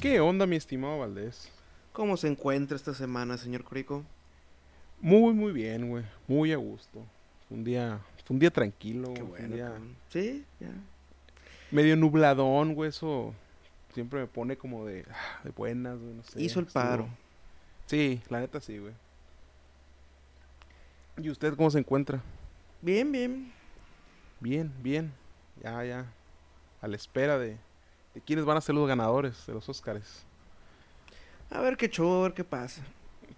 ¿Qué onda, mi estimado Valdés? ¿Cómo se encuentra esta semana, señor Corico? Muy, muy bien, güey. Muy a gusto. Un día, fue un día tranquilo, Qué un bueno. día. Sí, ya. medio nubladón, güey. Eso siempre me pone como de, ah, de buenas, güey. No sé. Hizo el paro. Sí, la neta sí, güey. ¿Y usted cómo se encuentra? Bien, bien. Bien, bien. Ya, ya. A la espera de, de quiénes van a ser los ganadores de los Óscares. A ver qué show, a ver qué pasa.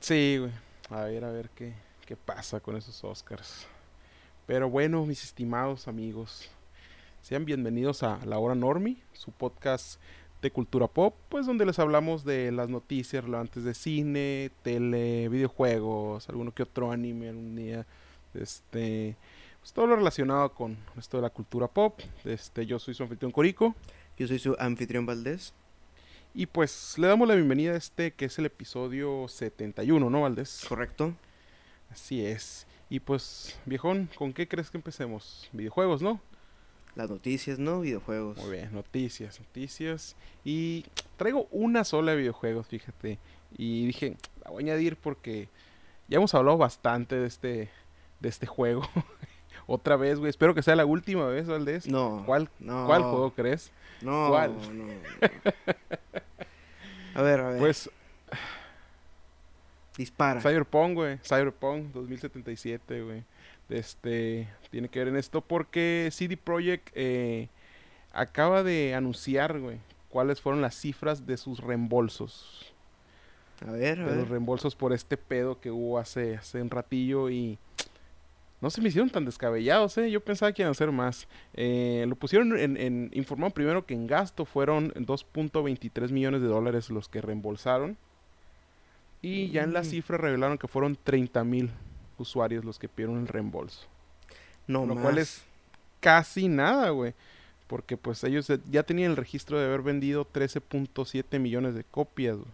Sí, güey. A ver, a ver qué, qué pasa con esos Oscars. Pero bueno, mis estimados amigos, sean bienvenidos a La Hora Normi, su podcast de cultura pop, pues donde les hablamos de las noticias relevantes de cine, tele, videojuegos, alguno que otro anime algún día, este, pues todo lo relacionado con esto de la cultura pop. Este, yo soy su anfitrión Corico. Yo soy su anfitrión Valdés. Y pues le damos la bienvenida a este que es el episodio 71, ¿no, Valdés? ¿Correcto? Así es. Y pues, viejón, ¿con qué crees que empecemos? Videojuegos, ¿no? Las noticias, ¿no? Videojuegos. Muy bien, noticias, noticias. Y traigo una sola de videojuegos, fíjate. Y dije, la voy a añadir porque ya hemos hablado bastante de este, de este juego. Otra vez, güey. Espero que sea la última vez, Valdés. No. ¿Cuál, no. ¿Cuál juego crees? No. ¿Cuál? no. A ver, a ver. Pues Dispara. Cyberpunk, güey. Cyberpunk 2077, güey. Este, tiene que ver en esto porque CD Projekt eh, acaba de anunciar, güey, cuáles fueron las cifras de sus reembolsos. A ver, a De los reembolsos por este pedo que hubo hace, hace un ratillo y no se me hicieron tan descabellados, ¿eh? Yo pensaba que iban a ser más. Eh, lo pusieron en, en... Informaron primero que en gasto fueron 2.23 millones de dólares los que reembolsaron. Y ya en la Mm. cifra revelaron que fueron 30 mil usuarios los que pidieron el reembolso. No lo más. cual es casi nada, güey. Porque pues ellos ya tenían el registro de haber vendido 13.7 millones de copias, güey.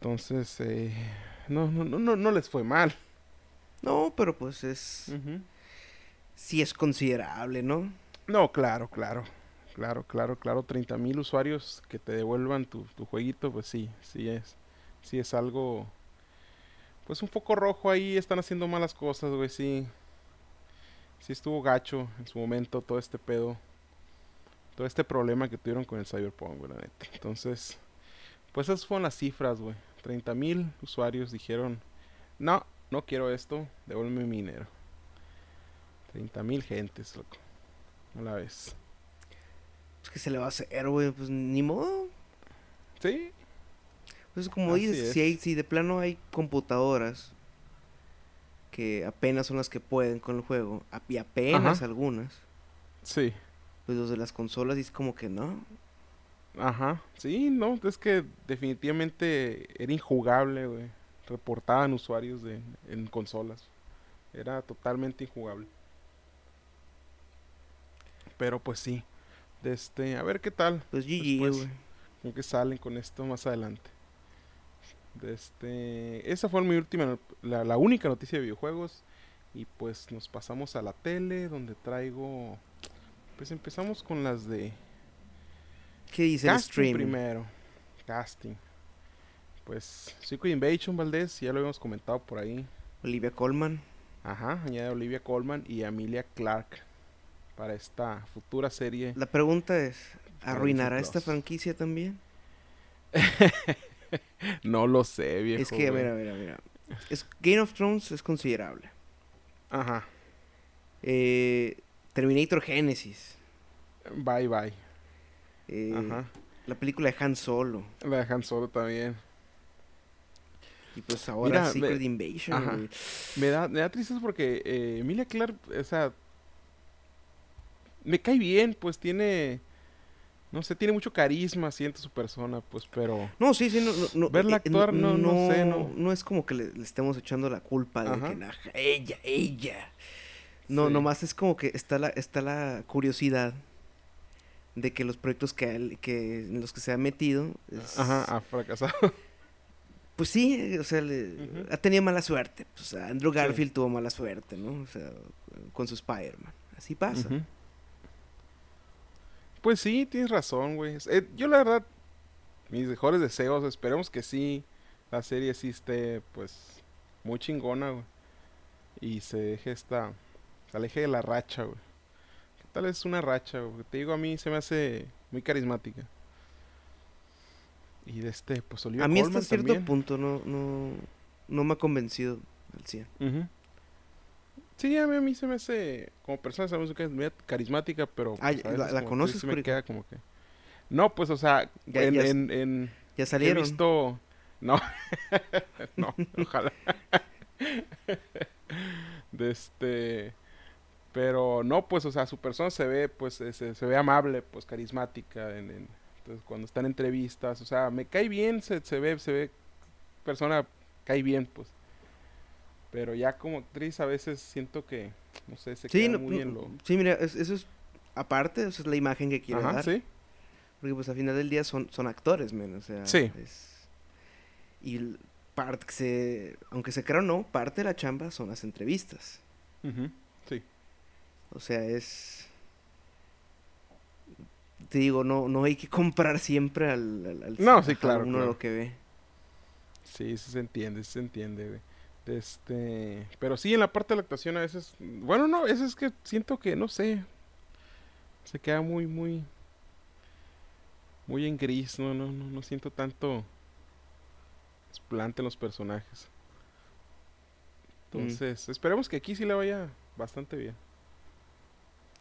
Entonces, eh, no, no, no, no, no les fue mal. No, pero pues es... Sí es considerable, ¿no? No, claro, claro. Claro, claro, claro. 30 mil usuarios que te devuelvan tu, tu jueguito, pues sí, sí es. Sí es algo. Pues un foco rojo ahí, están haciendo malas cosas, güey, sí. Sí estuvo gacho en su momento todo este pedo. Todo este problema que tuvieron con el Cyberpunk, güey, la neta. Entonces, pues esas fueron las cifras, güey. 30 mil usuarios dijeron, no, no quiero esto, devuélveme mi dinero. 30 mil gentes, loco. A la vez. Pues que se le va a hacer, güey. Pues ni modo. Sí, Pues como Así dices, es. si, hay, si de plano hay computadoras que apenas son las que pueden con el juego, y apenas Ajá. algunas, sí. pues los de las consolas es como que no. Ajá. Sí, no, es que definitivamente era injugable, güey. Reportaban usuarios de, en consolas. Era totalmente injugable. Pero pues sí. De este, a ver qué tal. Pues GG, güey. con que salen con esto más adelante. Este, esa fue mi última, la, la única noticia de videojuegos. Y pues nos pasamos a la tele, donde traigo, pues empezamos con las de ¿Qué dice el casting stream? primero. Casting. Pues Secret Invasion Valdés, ya lo habíamos comentado por ahí. Olivia Colman. Ajá, añade a Olivia Colman y a Emilia Clark para esta futura serie. La pregunta es, ¿arruinará esta franquicia también? No lo sé, viejo. es que, güey. mira, mira, mira. Es, Game of Thrones es considerable. Ajá. Eh, Terminator Genesis. Bye bye. eh, Ajá. La película de Han Solo. La de Han Solo también. Y pues ahora Mira, Secret Invasion, Ajá. Me da, me da tristeza porque eh, Emilia Clark, o sea, me cae bien, pues tiene, no sé, tiene mucho carisma, siento su persona, pues, pero... No, sí, sí, no, no, Verla eh, actuar, no- no sé, no. No es como que le, le estemos echando la culpa de Ajá. que "Nah, ella, ella. No, Sí. nomás es como que está la, está la curiosidad de que los proyectos que, que en los que se ha metido Ajá, ha fracasado. Pues sí, o sea, ha tenido mala suerte. Pues Andrew Garfield tuvo mala suerte, ¿no? O sea, con su Spider-Man. Así pasa. Pues sí, tienes razón, güey. Eh, yo la verdad, mis mejores deseos, esperemos que sí, la serie sí esté, pues, muy chingona, güey. Y se deje esta, se aleje de la racha, güey. ¿Qué tal es una racha, güey? Te digo, a mí se me hace muy carismática. Y de este, pues Olivia A mí hasta cierto punto no, no, no me ha convencido al 100. Sí, a mí, se me hace, como persona, sabemos que es muy carismática, pero... Ah, pues, ¿la, conoces? me queda como que... No, pues, o sea, ya, en, en, en, ya salieron. He visto... No, no, ojalá. de este... Pero no, pues, o sea, su persona se ve, pues, se, se ve amable, pues, carismática en, entonces, cuando están en entrevistas, o sea, me cae bien, se, se ve, se ve, persona cae bien, pues. Pero ya como actriz a veces siento que, no sé, se queda muy en lo... Sí, mira, eso es, aparte, esa es la imagen que quiere dar. sí. Porque pues al final del día son, son actores, men, o sea... Sí. y parte que se, aunque se crea o no, parte de la chamba son las entrevistas. Sí. O sea, es te digo, no, no hay que comprar siempre al, al, no, sí, claro, uno lo que ve. Sí, sí se entiende, sí se entiende, güey. Este, pero sí, en la parte de la actuación a veces, bueno, no, eso es que siento que, no sé, se queda muy, muy, muy en gris, no, no, no, no siento tanto esplante en los personajes. Mm. Entonces, esperemos que aquí sí le vaya bastante bien.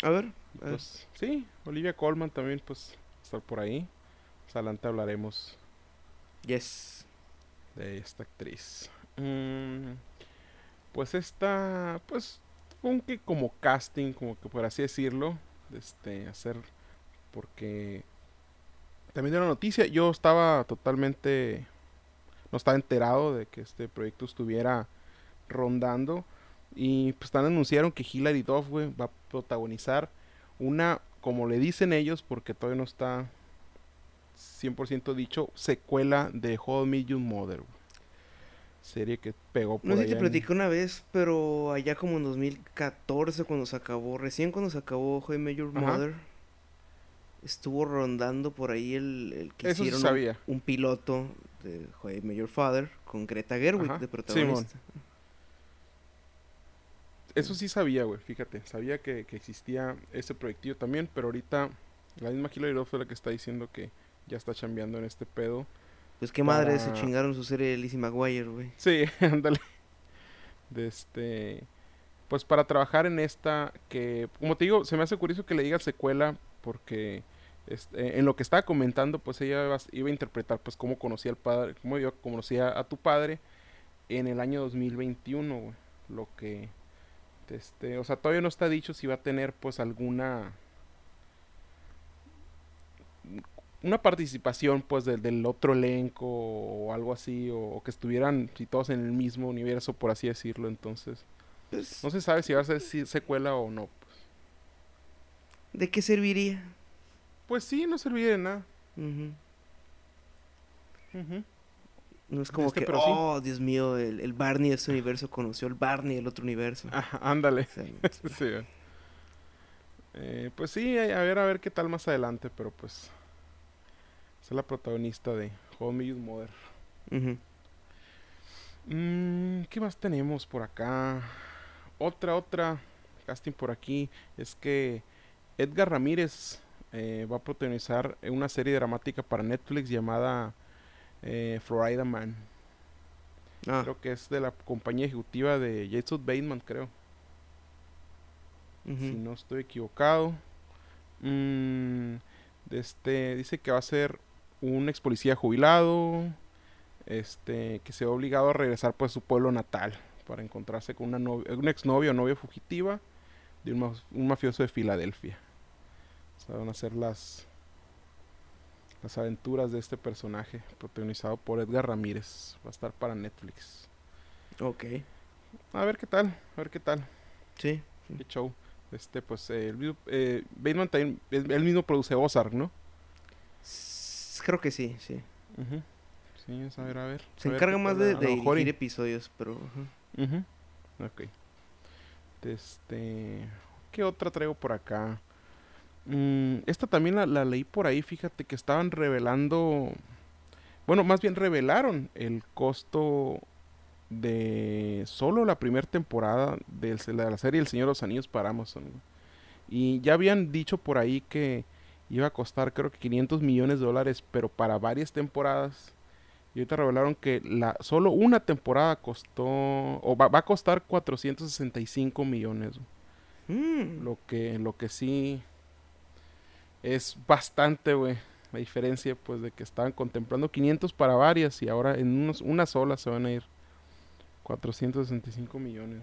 A ver. Pues, sí, Olivia Colman también, pues, estar por ahí. Más adelante hablaremos. Yes. De esta actriz. Mm, pues esta, pues, fue que como casting, como que por así decirlo, este, hacer, porque también de una noticia, yo estaba totalmente, no estaba enterado de que este proyecto estuviera rondando. Y pues están anunciaron que Hilary Duff, va a protagonizar una, como le dicen ellos, porque todavía no está 100% dicho, secuela de Hold Me Your Mother. Serie que pegó por No sé si te platicé una vez, pero allá como en 2014 cuando se acabó, recién cuando se acabó Me Your Mother, estuvo rondando por ahí el, que hicieron Un, piloto de Me Your Father con Greta Gerwig de protagonista. Eso sí sabía, güey, fíjate. Sabía que, existía ese proyectillo también, pero ahorita la misma Hilary fue la que está diciendo que ya está chambeando en este pedo. Pues qué madre se chingaron su serie de Lizzie McGuire, güey. Sí, ándale. De este... Pues para trabajar en esta que, como te digo, se me hace curioso que le diga secuela porque este, en lo que estaba comentando, pues ella iba, iba, a interpretar pues cómo conocía al padre, cómo yo conocía a tu padre en el año 2021, güey. Lo que este, o sea, todavía no está dicho si va a tener pues alguna una participación pues del, otro elenco o algo así o, que estuvieran si todos en el mismo universo por así decirlo entonces pues no se sabe si va a ser secuela o no pues. de qué serviría pues sí no serviría de nada no es como este, que, oh, Dios mío, el, Barney de este universo conoció el Barney del otro universo. ándale. sí. Eh, pues sí, a ver, a ver qué tal más adelante, pero pues... Es la protagonista de Home Mother. Mm, ¿Qué más tenemos por acá? Otra, otra casting por aquí. Es que Edgar Ramírez eh, va a protagonizar una serie dramática para Netflix llamada eh, Florida Man. Ah. Creo que es de la compañía ejecutiva de Jason Bateman, creo. Si no estoy equivocado. Mm, este, dice que va a ser un ex policía jubilado. Este, que se va obligado a regresar pues, a su pueblo natal para encontrarse con una novia, un exnovio o novia fugitiva de un, un mafioso de Filadelfia. O sea, van a ser las las aventuras de este personaje, protagonizado por Edgar Ramírez. Va a estar para Netflix. Ok. A ver qué tal, a ver qué tal. Sí. Qué show. Este, pues, el, eh, Bateman también, él mismo produce Ozark, ¿no? Creo que sí, sí. Sí, a ver, a ver. Se encarga más de, de dirigir episodios, pero... Ok. Este... ¿Qué otra traigo por acá? Mm, esta también la, la, leí por ahí, fíjate que estaban revelando... Bueno, más bien revelaron el costo de solo la primera temporada de la serie El Señor de los Anillos para Amazon. Y ya habían dicho por ahí que iba a costar creo que 500 millones de dólares, pero para varias temporadas. Y ahorita revelaron que la, solo una temporada costó, o va, a costar 465 millones. Mm. Lo, que, lo que sí es bastante, güey. La diferencia, pues, de que estaban contemplando 500 para varias y ahora en unos, una sola se van a ir 465 millones.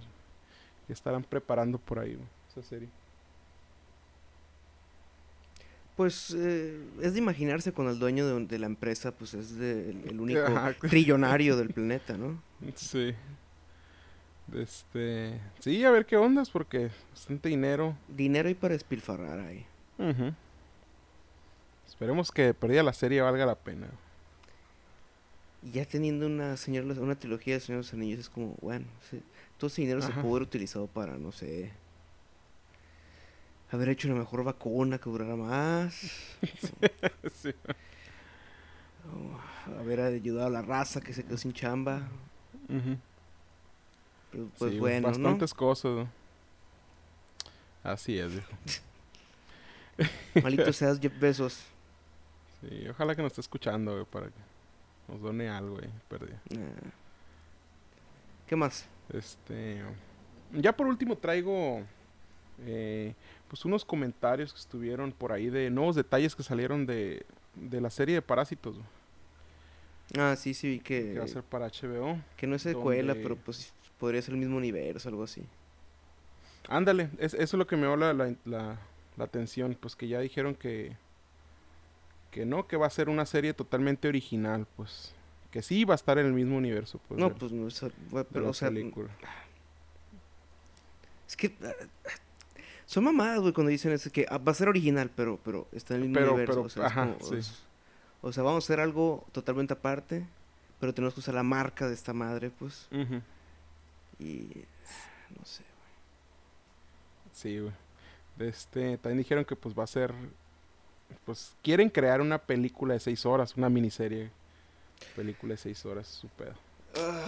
Y estarán preparando por ahí, esa serie. Pues eh, es de imaginarse con el dueño de, la empresa, pues es el único trillonario del planeta, ¿no? Sí. Este, sí, a ver qué ondas, porque bastante dinero. Dinero hay para espilfarrar ahí. Esperemos que perdida la serie valga la pena. Y ya teniendo una señor, una trilogía de Señor de los Anillos es como, bueno, todo ese dinero se puede haber utilizado para, no sé, haber hecho una mejor vacuna que durara más. haber ayudado a la raza que se quedó sin chamba. pues bueno, bastantes cosas. Así es, viejo. Malito seas Jeff Besos. Sí, ojalá que nos esté escuchando, para que nos done algo, güey. ¿Qué más? Este. Ya por último traigo. Eh, pues unos comentarios que estuvieron por ahí de nuevos detalles que salieron de, de la serie de Parásitos. Ah, sí, sí, que... Que va a ser para HBO. Que no es secuela, pero pues podría ser el mismo universo, algo así. Ándale, es, eso es lo que me habla la, la, la atención, pues que ya dijeron que... Que no, que va a ser una serie totalmente original, pues. Que sí va a estar en el mismo universo, pues. No, pues no, pero, o sea... Es que son mamadas, güey, cuando dicen eso, que ah, va a ser original, pero, pero está en el mismo universo. o, sea, ajá, sí. o, sea, vamos a hacer algo totalmente aparte, pero tenemos que usar la marca de esta madre, pues. Y no sé, güey. Sí, güey. Este, también dijeron que pues va a ser, pues quieren crear una película de seis horas, una miniserie. Película de seis horas, su pedo. Ah.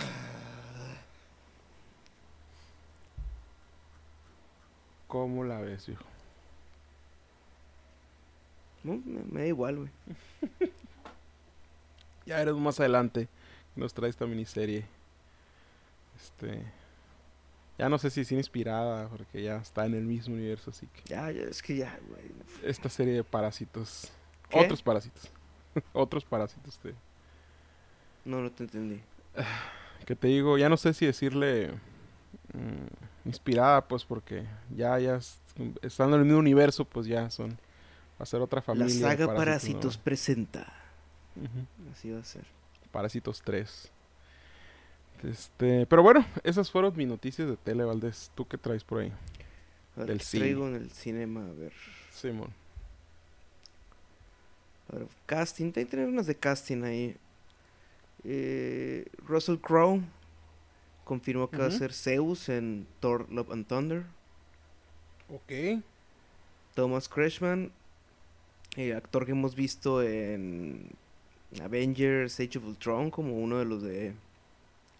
¿Cómo la ves, hijo? No, me, da igual, güey. ya veremos más adelante. Nos trae esta miniserie. Este. Ya no sé si es inspirada, porque ya está en el mismo universo, así que. Ya, ya, es que ya, güey. Esta serie de parásitos. Otros parásitos. Otros parásitos, te. No, no te entendí. Que te digo, ya no sé si decirle. Mm, inspirada, pues, porque ya, ya estando en el mismo universo, pues ya son. Va a ser otra familia. La saga Parásitos, presenta. Así va a ser. Parásitos 3. Este, pero bueno, esas fueron mis noticias de tele, Valdés. ¿Tú qué traes por ahí? Del cine. Traigo en el cinema, a ver. Simón. A ver, casting, hay que tener unas de casting ahí. Eh, Russell Crowe confirmó que va a ser Zeus en Thor Love and Thunder. Ok. Thomas Crashman, eh, actor que hemos visto en Avengers Age of Ultron como uno de los de,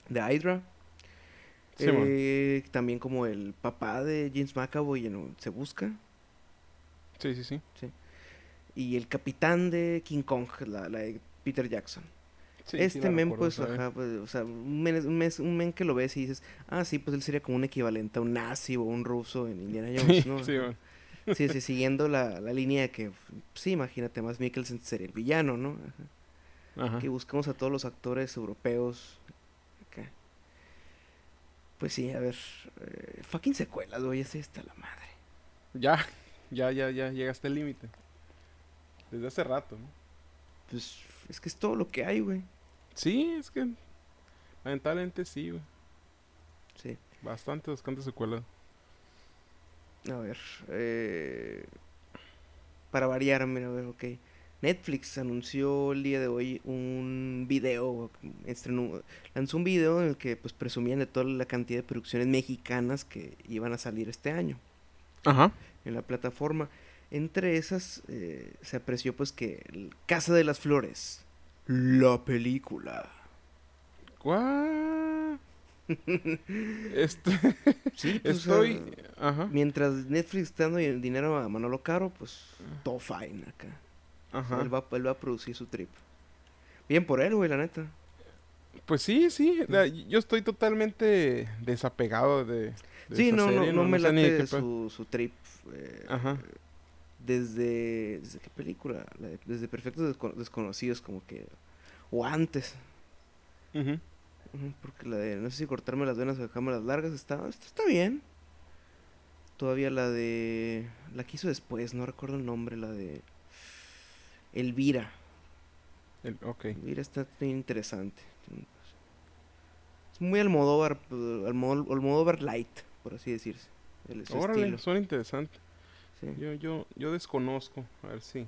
de Hydra. Eh, también como el papá de James McAvoy en Se Busca. Sí, sí, sí, Y el capitán de King Kong, la de Peter Jackson este men, pues, ajá, pues, o sea, un men, que lo ves y dices, ah, sí, pues él sería como un equivalente a un nazi o un ruso en Indiana Jones, ¿no? sí, sí, sí, siguiendo la, la línea de que, sí, imagínate, más Mikkelsen sería el villano, ¿no? Ajá. Que buscamos a todos los actores europeos. Acá. Pues sí, a ver, eh, fucking secuelas, güey, es esta la madre. Ya, ya, ya, ya, llegaste al límite. Desde hace rato, ¿no? Pues es que es todo lo que hay, güey. Sí, es que lamentablemente sí, güey. Sí. Bastante, bastante secuela. A ver. Eh, para variar, mira, a ver, ok. Netflix anunció el día de hoy un video, estrenó, lanzó un video en el que pues presumían de toda la cantidad de producciones mexicanas que iban a salir este año. Ajá. En la plataforma. Entre esas eh, se apreció pues que Casa de las Flores, la película. ¿Cuál? este... sí, pues, estoy... Ajá. Mientras Netflix está dando dinero a Manolo Caro, pues todo fine acá. Ajá. Él va, él va a producir su trip. Bien por él, güey, la neta. Pues sí, sí. Yo estoy totalmente desapegado de. sí, no, no, no, me late su, su trip. Eh, Ajá. Desde. ¿Desde qué película? desde Perfectos Desconocidos, como que. O antes. Porque la de. No sé si cortarme las venas o dejarme las largas está, está, bien. Todavía la de. La que hizo después, no recuerdo el nombre, la de. Elvira. El, ok. Elvira está muy interesante. Es muy Almodóvar, Almodóvar light, por así decirse. El, Órale, suena interesante. Yo, yo, yo desconozco, a ver si.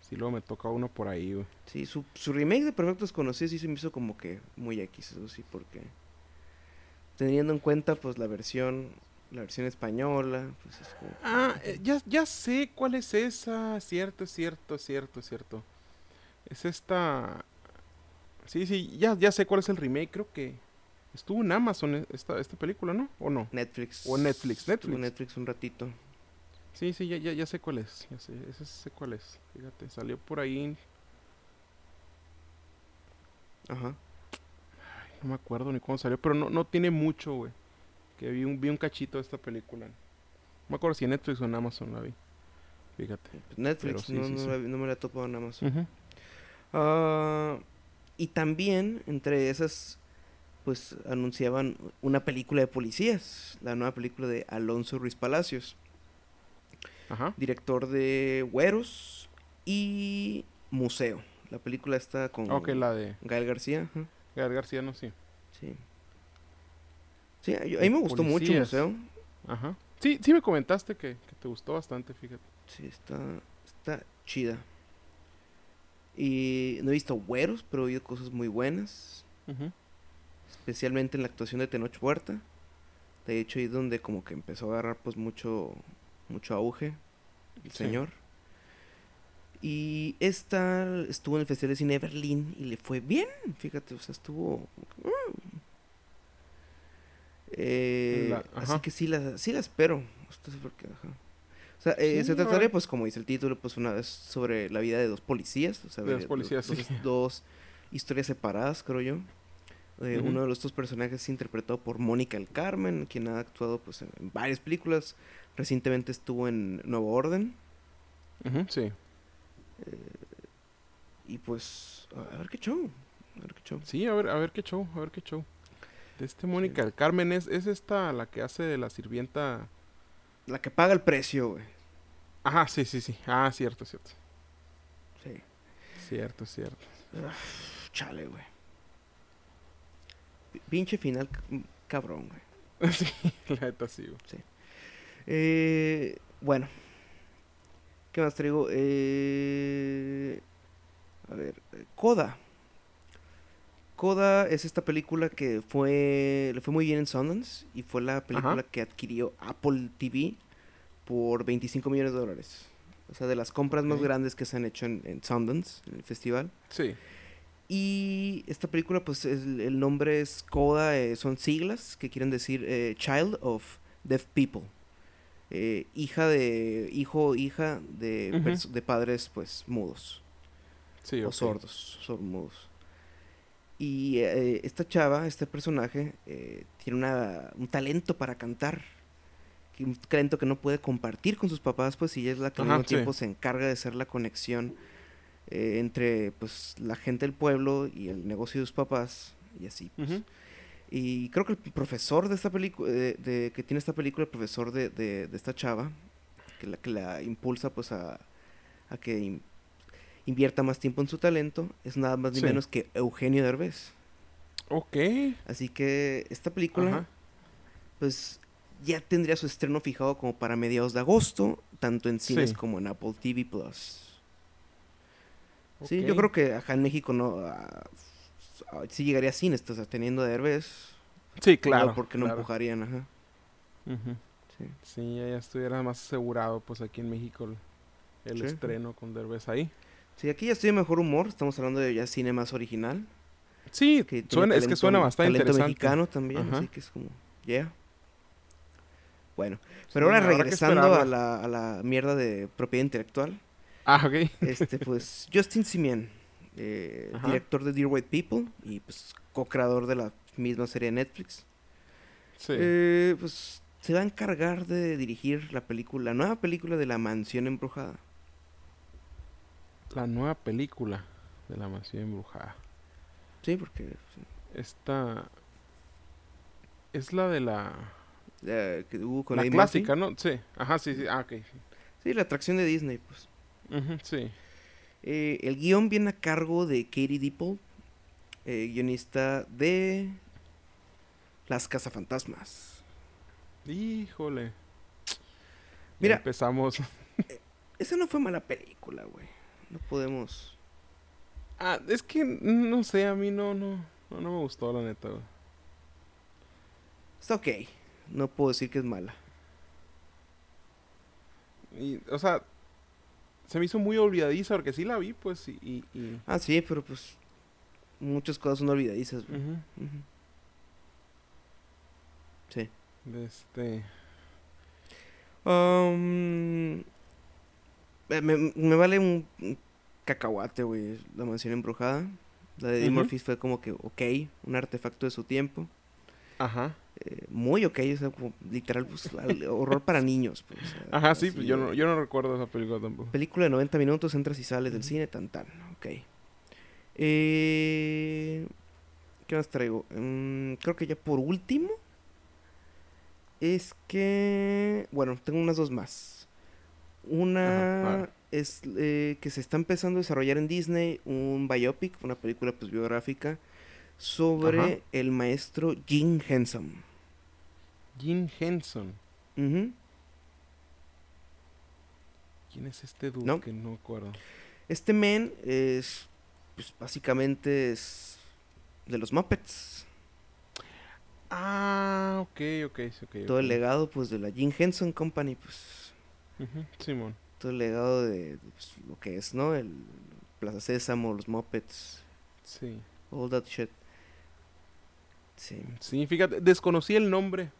Si luego me toca uno por ahí, güey. Sí, su, su remake de Perfecto Desconocido sí se me hizo como que muy X, eso sí, porque teniendo en cuenta pues la versión la versión española, pues es como... Ah, eh, ya, ya sé cuál es esa, cierto, cierto, cierto, cierto. Es esta... Sí, sí, ya, ya sé cuál es el remake, creo que estuvo en Amazon e, esta, esta película, ¿no? ¿O no? Netflix. O Netflix, Netflix. Estuvo Netflix un ratito. Sí, sí, ya, ya, ya sé cuál es, ya sé, ese sé cuál es. Fíjate, salió por ahí. Ajá. Ay, no me acuerdo ni cuándo salió, pero no, no tiene mucho, güey. Que vi un, vi un cachito de esta película. No me acuerdo si en Netflix o en Amazon la vi. Fíjate. Pues Netflix, no, no, me la topo en Amazon. Ah, y también, entre esas, pues anunciaban una película de policías. La nueva película de Alonso Ruiz Palacios. Ajá. Director de Güeros y Museo. La película está con Ok, la de Gael García. Gael García, no, sí. Sí. Sí, a mí me gustó mucho museo. Ajá. Sí, sí me comentaste que, te gustó bastante, fíjate. Sí, está, está chida. Y no he visto güeros, pero he oído cosas muy buenas. Especialmente en la actuación de Tenoch Huerta. De hecho, ahí es donde como que empezó a agarrar pues mucho, mucho auge el señor. Y esta estuvo en el Festival de Cine de Berlín y le fue bien, fíjate, o sea, estuvo... Mm, eh, así que sí la, sí la espero. O sea, eh, se trataría, pues, como dice el título, pues una vez sobre la vida de dos policías. O sea, de dos policías, dos, historias separadas, creo yo. Eh, uno de los dos personajes es interpretado por Mónica el Carmen, quien ha actuado pues, en, varias películas. Recientemente estuvo en Nuevo Orden. sí. y pues, a ver qué show. A ver qué show. Sí, a ver, a ver qué show, a ver qué show. Este Mónica el Carmen es, es esta la que hace de la sirvienta. La que paga el precio, güey. Ajá, sí, sí, sí. Ah, cierto, cierto. Sí. Cierto, cierto. chale, güey. Pinche final cabrón, güey. sí, la neta sí, güey. Sí. Eh, bueno. ¿Qué más traigo? Eh, a ver, Coda. Coda es esta película que fue le fue muy bien en Sundance y fue la película que adquirió Apple TV por 25 millones de dólares. O sea, de las compras más grandes que se han hecho en, Sundance, en el festival. Sí. Y esta película, pues el, nombre es Coda, eh, son siglas que quieren decir eh, Child of Deaf People. Eh, hija de, hijo, hija de, de padres, pues, mudos. Sí, o sordos, sordos. Y eh, esta chava, este personaje, eh, tiene una, un talento para cantar. Un talento que no puede compartir con sus papás, pues, y ella es la que al mismo tiempo se encarga de ser la conexión entre, pues, la gente del pueblo y el negocio de sus papás, y así, pues. Y creo que el profesor de esta película, de, que tiene esta película, el profesor de, de, esta chava, que la, que la impulsa, pues, a, a que invierta más tiempo en su talento, es nada más ni menos que Eugenio Derbez. Ok. Así que esta película, pues ya tendría su estreno fijado como para mediados de agosto, tanto en cines como en Apple TV Plus. Sí, yo creo que acá en México no. Uh, sí llegaría a cines, estás teniendo de Derbez. Sí, claro. porque no empujarían, ajá. sí. sí, ya estuviera más asegurado, pues aquí en México el, estreno con Derbez ahí. Sí, aquí ya estoy de mejor humor. Estamos hablando de ya cine más original. Sí, suena, es que suena bastante interesante. mexicano también, así que es como, yeah. Bueno, pero ahora regresando a la, a la mierda de propiedad intelectual. Ah, ok. Este, pues, Justin Simien, eh, director de Dear White People y pues co-creador de la misma serie de Netflix. Sí. Eh, pues se va a encargar de dirigir la película, la nueva película de La Mansión Embrujada. La nueva película de La Mansión Embrujada. Sí, porque... Esta... Es la de la... que hubo con la clásica, ¿no? Sí. Ajá, sí, sí. Ah, ok. Sí, la atracción de Disney, pues. sí. Eh, el guion viene a cargo de Katie Dipple, eh, guionista de Las Cazafantasmas. Híjole. Mira. empezamos. Eh, esa no fue mala película, güey. No podemos. Ah, es que no sé, a mí no, no, no, me gustó la neta, güey. Está ok. No puedo decir que es mala. Y, o sea, se me hizo muy olvidadiza porque sí la vi, pues, y... Ah, sí, pero pues muchas cosas son olvidadizas. güey. Sí. Este... Um, me, vale un, cacahuate, güey, la mansión embrujada. La de Eddie Murphy fue como que, ok, un artefacto de su tiempo. Ajá. Eh, muy ok, o sea, como literal, pues, horror para niños. Pues, Ajá, sí, pues, yo, no, yo no recuerdo esa película tampoco. Película de 90 minutos, entras y sales del cine, tan tan, ok. Eh, ¿Qué más traigo? Mm, creo que ya por último, es que, bueno, tengo unas dos más. Una es eh, que se está empezando a desarrollar en Disney un biopic, una película pues biográfica sobre el maestro Jim Henson. Jim Henson. ¿Quién es este dude que no acuerdo? Este men es, pues básicamente es de los Muppets. Ah, ok, ok, ok. Todo el legado, pues, de la Jim Henson Company, pues. Simón. Todo el legado de, pues, lo que es, ¿no? El Plaza Sésamo, los Muppets. Sí. All that shit. Sí. Sí, fíjate, desconocí el nombre.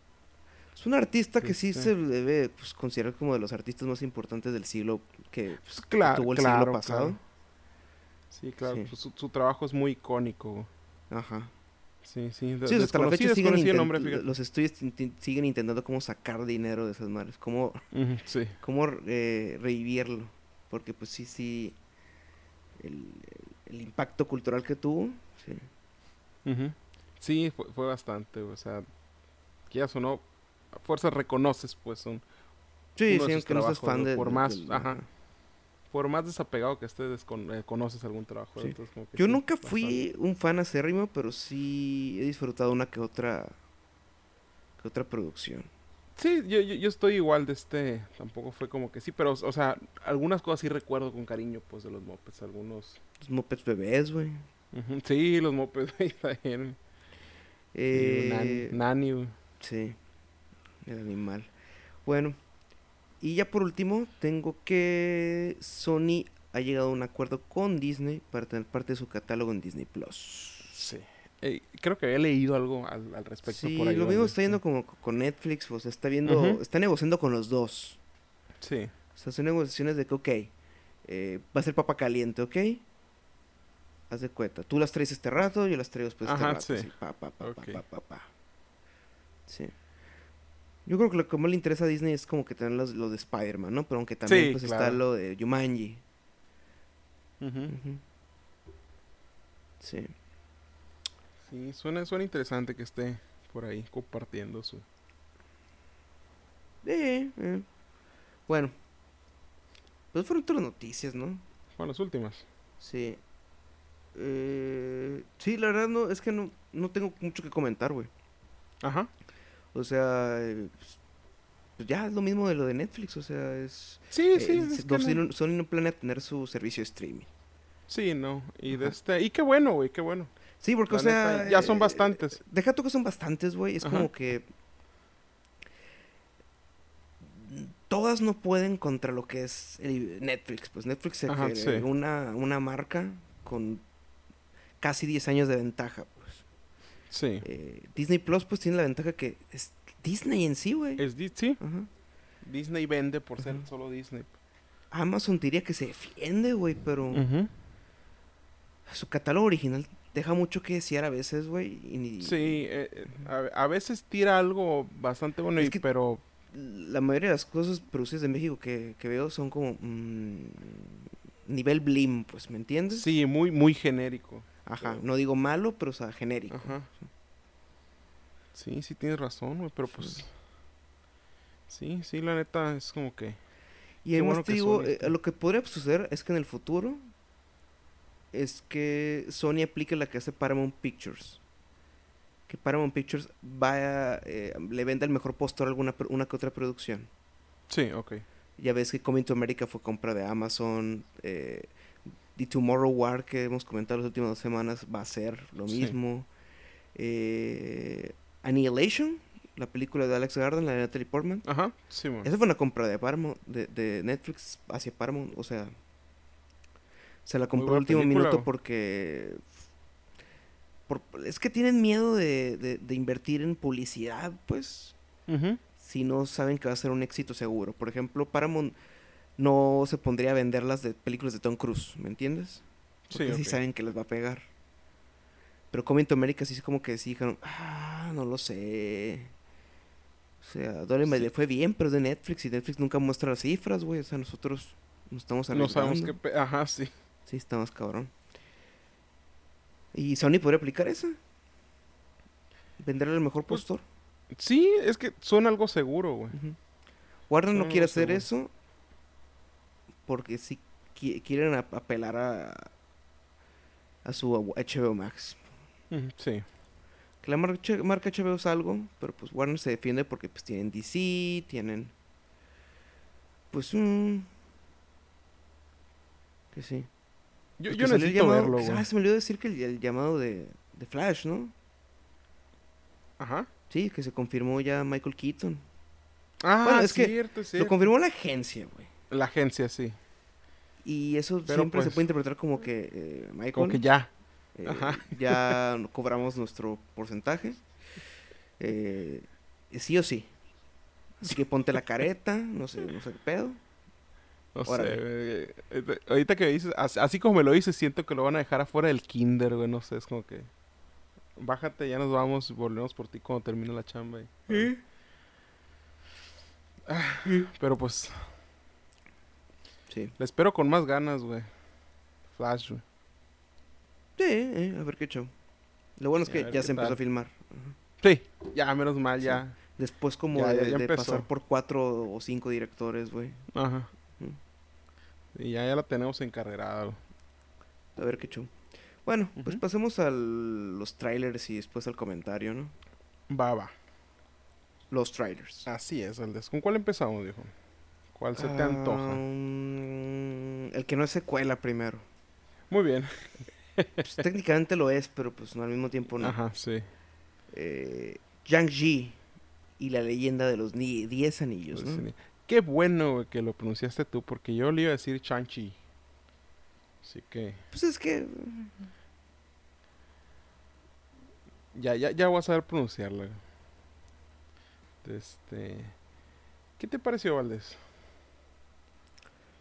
Es un artista que sí se debe pues, considerar como de los artistas más importantes del siglo que, pues, tuvo el siglo pasado. Sí, claro, pues, su, trabajo es muy icónico. Ajá. Sí, sí. sí hasta la fecha siguen nombre, los estudios siguen intentando cómo sacar dinero de esas madres, cómo, sí. cómo eh, revivirlo. Porque pues sí, sí, el, el, impacto cultural que tuvo, sí. Sí, fue, fue, bastante, o sea, quieras o no, a fuerza reconoces, pues, son... Sí, sí, aunque no seas fan de... Por más, ajá por más desapegado que estés, eh, conoces algún trabajo. Yo nunca fui un fan acérrimo, pero sí he disfrutado una que otra que otra producción. Sí, yo, yo, estoy igual de este, tampoco fue como que sí, pero, o sea, algunas cosas sí recuerdo con cariño, pues, de los mopeds, algunos... Los mopeds bebés, güey. Sí, los mopeds también. Eh... Nani, Sí, el animal. Bueno, y ya por último, tengo que Sony ha llegado a un acuerdo con Disney para tener parte de su catálogo en Disney Plus. Sí. creo que había leído algo al, respecto por ahí. lo mismo está yendo como con Netflix, pues está viendo, está negociando con los dos. Sí. O sea, son negociaciones de que, ok, eh, va a ser papa caliente, ¿ok? Haz de cuenta. Tú las traes este rato, yo las traigo después este rato. Sí. pa, pa, pa, pa, pa, pa. Sí. Yo creo que lo que más le interesa a Disney es como que tener lo de Spider-Man, ¿no? Pero aunque también pues está lo de Jumanji. Sí. Sí, suena, suena interesante que esté por ahí compartiendo su... Eh, eh. Bueno. Pues fueron todas las noticias, ¿no? Fueron las últimas. Sí. Eh, sí, la verdad no, es que no, no tengo mucho que comentar, güey. Ajá. O sea, pues ya es lo mismo de lo de Netflix, o sea, es... Sí, eh, sí. Sony, no. planea tener su servicio de streaming. Sí, no, y de este... Y qué bueno, güey, qué bueno. Sí, porque, o sea... ya son bastantes. deja tú que son bastantes, güey, es como que... Todas no pueden contra lo que es Netflix. Pues Netflix es una, una marca con casi 10 años de ventaja. Sí. Eh, Disney Plus, pues tiene la ventaja que es Disney en sí, güey. Es Disney. Disney vende por ser solo Disney. Amazon diría que se defiende, güey, pero. Su catálogo original deja mucho que desear a veces, güey. Sí, eh, eh, a, veces tira algo bastante bueno, pero. La mayoría de las cosas producidas de México que, veo son como. Mm, nivel Blim, pues, ¿me entiendes? Sí, muy, muy genérico. Ajá, no digo malo, pero o sea, genérico. Ajá. Sí, sí tienes razón, güey, pero pues... Sí, sí, la neta es como que... Y además te digo, eh, lo que podría suceder es que en el futuro es que Sony aplique la que hace Paramount Pictures. Que Paramount Pictures vaya, eh, le venda el mejor postor a alguna una que otra producción. Sí, ok. Ya ves que Coming to America fue compra de Amazon. Eh, The Tomorrow War, que hemos comentado las últimas dos semanas, va a ser lo mismo. Eh, Annihilation, la película de Alex Garden, la de Natalie Portman. Ajá, sí, Esa fue una compra de Paramount, de, Netflix hacia Paramount, o sea, se la compró el último minuto porque es que tienen miedo de, invertir en publicidad, pues, si no saben que va a ser un éxito seguro. Por ejemplo, Paramount no se pondría a vender las de películas de Tom Cruise, ¿me entiendes? Porque sí, saben que les va a pegar. Pero Coming to America sí es como que sí dijeron, ah, no lo sé. O sea, Dolly le fue bien, pero es de Netflix y Netflix nunca muestra las cifras, güey. O sea, nosotros no estamos arriesgando. No sabemos qué... Ajá, sí. Sí, estamos cabrón. ¿Y Sony podría aplicar eso? ¿Venderle el mejor pues, postor? Sí, es que suena algo seguro, güey. Warner no quiere hacer eso porque si quieren apelar a, a su HBO Max. Sí. Que la marca, marca HBO es algo, pero pues Warner se defiende porque pues tienen DC, tienen pues un que sí. Yo, yo necesito verlo, Ah, se me olvidó decir que el, llamado de, de, Flash, ¿no? Ajá. Sí, que se confirmó ya Michael Keaton. Ah, bueno, es cierto, que lo confirmó la agencia, güey. La agencia, sí. Y eso siempre se pues puede interpretar como que eh, Michael. Como que ya. Eh, ya cobramos nuestro porcentaje. Eh, sí o sí. Así que ponte la careta, no sé, no sé qué pedo. No sé, ahorita que dices, así como me lo dices, siento que lo van a dejar afuera del kinder, güey, no sé, es como que... Bájate, ya nos vamos, volvemos por ti cuando termine la chamba. Ah, pero pues, Sí. La espero con más ganas, güey. Flash, güey. Sí, eh, a ver qué show. Lo bueno es que ya se empezó a filmar. Sí, ya, menos mal, ya. Después como de, pasar por cuatro o cinco directores, güey. Ajá. Y ya, ya la tenemos encarrerada, güey. A ver qué show. Bueno, pues pasemos a los trailers y después al comentario, ¿no? Va, va. Los trailers. Así es, Aldes. ¿Con cuál empezamos, viejo? ¿Cuál se te antoja? el que no es secuela primero. Muy bien. pues, técnicamente lo es, pero pues no, al mismo tiempo no. Ajá, sí. Eh, Yang-Ji y la leyenda de los Diez Anillos, ¿no? Qué bueno que lo pronunciaste tú, porque yo le iba a decir Chang-Chi. Así que... Pues es que... Ya, ya, ya voy a saber pronunciarla. Este... ¿Qué te pareció, Valdés?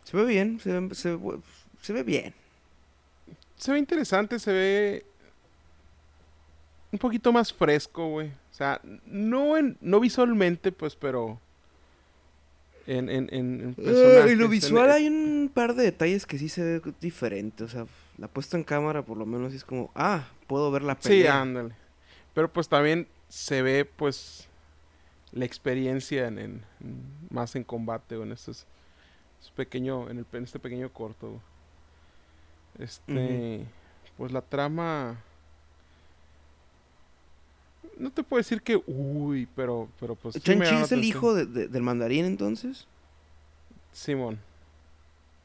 Se ve bien, se ve, se, ve bien. Se ve interesante, se ve un poquito más fresco, güey. O sea, no en, no visualmente, pues, pero en, en, en, eh, en lo visual hay un par de detalles que sí se ve diferente. O sea, la puesta en cámara por lo menos es como, ah, puedo ver la pelea. Sí, ándale. Pero pues también se ve, pues, la experiencia en, más en combate o en estos es pequeño, en, el, en este pequeño corto. Este, pues la trama no te puedo decir que, uy, pero, pero pues... ¿Chanchi es el hijo de, del mandarín entonces? Simón.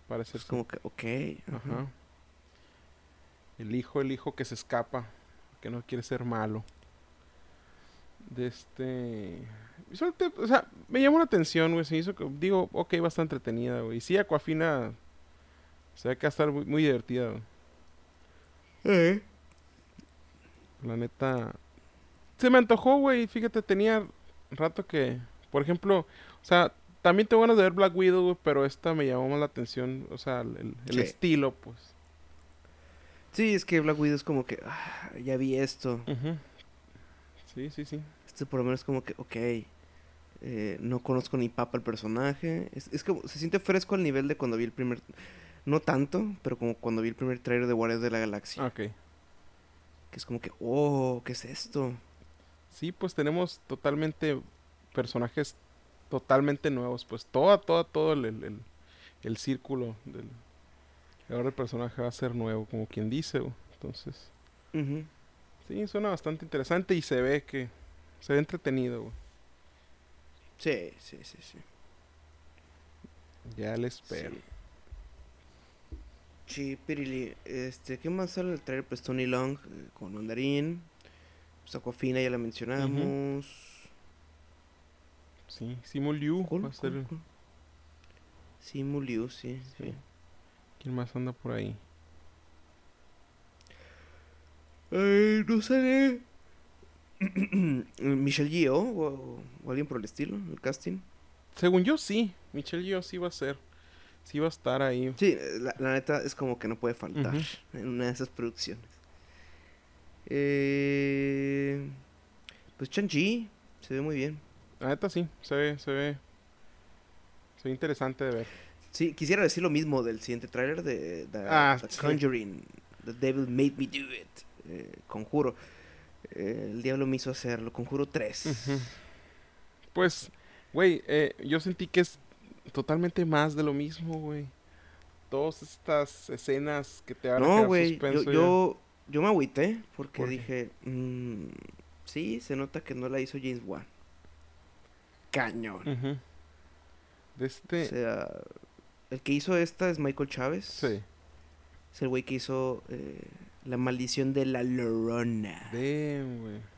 Parece es como que, ok. Ajá. El hijo, el hijo que se escapa, que no quiere ser malo. De este... O sea, me llamó la atención, güey. Se hizo que, digo, ok, va a estar entretenida, güey. Y sí, Aquafina se ve que va a estar muy, muy divertida, güey. Eh. La neta. Se me antojó, güey. Fíjate, tenía rato que. Por ejemplo, o sea, también tengo ganas de ver Black Widow, güey, pero esta me llamó más la atención. O sea, el, estilo, pues. Sí, es que Black Widow es como que. Ah, ya vi esto. Sí, sí, sí. Este por lo menos como que, ok. Eh, no conozco ni papa el personaje. Es, es que se siente fresco al nivel de cuando vi el primer. No tanto, pero como cuando vi el primer trailer de Guardians de la Galaxia. Ok. Que es como que, oh, ¿qué es esto? Sí, pues tenemos totalmente personajes totalmente nuevos. Pues toda, toda, todo el, el, círculo del... Ahora el personaje va a ser nuevo, como quien dice. Entonces... Sí, suena bastante interesante y se ve que... Se ve entretenido. Sí, sí, sí, sí. Ya le espero. Sí, Pirili. Este, ¿qué más sale el trailer? Pues Tony Long eh, con Mandarín. Pues Aquafina ya la mencionamos. Sí, Simu Liu va a ser... Simu Liu, sí, sí, ¿Quién más anda por ahí? Ay, no sé. Michelle Yeoh o, o, alguien por el estilo, el casting. Según yo sí, Michelle Yeoh sí va a ser sí va a estar ahí. Sí, la, neta es como que no puede faltar en una de esas producciones. Eh, pues Chan-Chi se ve muy bien. La neta sí, se ve, se ve. Se ve interesante de ver. Sí, quisiera decir lo mismo del siguiente tráiler de, ah, The Conjuring. The Devil Made Me Do It. Eh, conjuro. Eh, el diablo me hizo hacerlo. Conjuro 3. Pues, güey, eh, yo sentí que es totalmente más de lo mismo, güey. Todas estas escenas que te van no, a güey, yo, yo, me agüité porque dije, mmm, sí, se nota que no la hizo James Wan. Cañón. De este... O sea, el que hizo esta es Michael Chávez. Sí. Es el güey que hizo eh, La maldición de la Lorona. Damn, güey.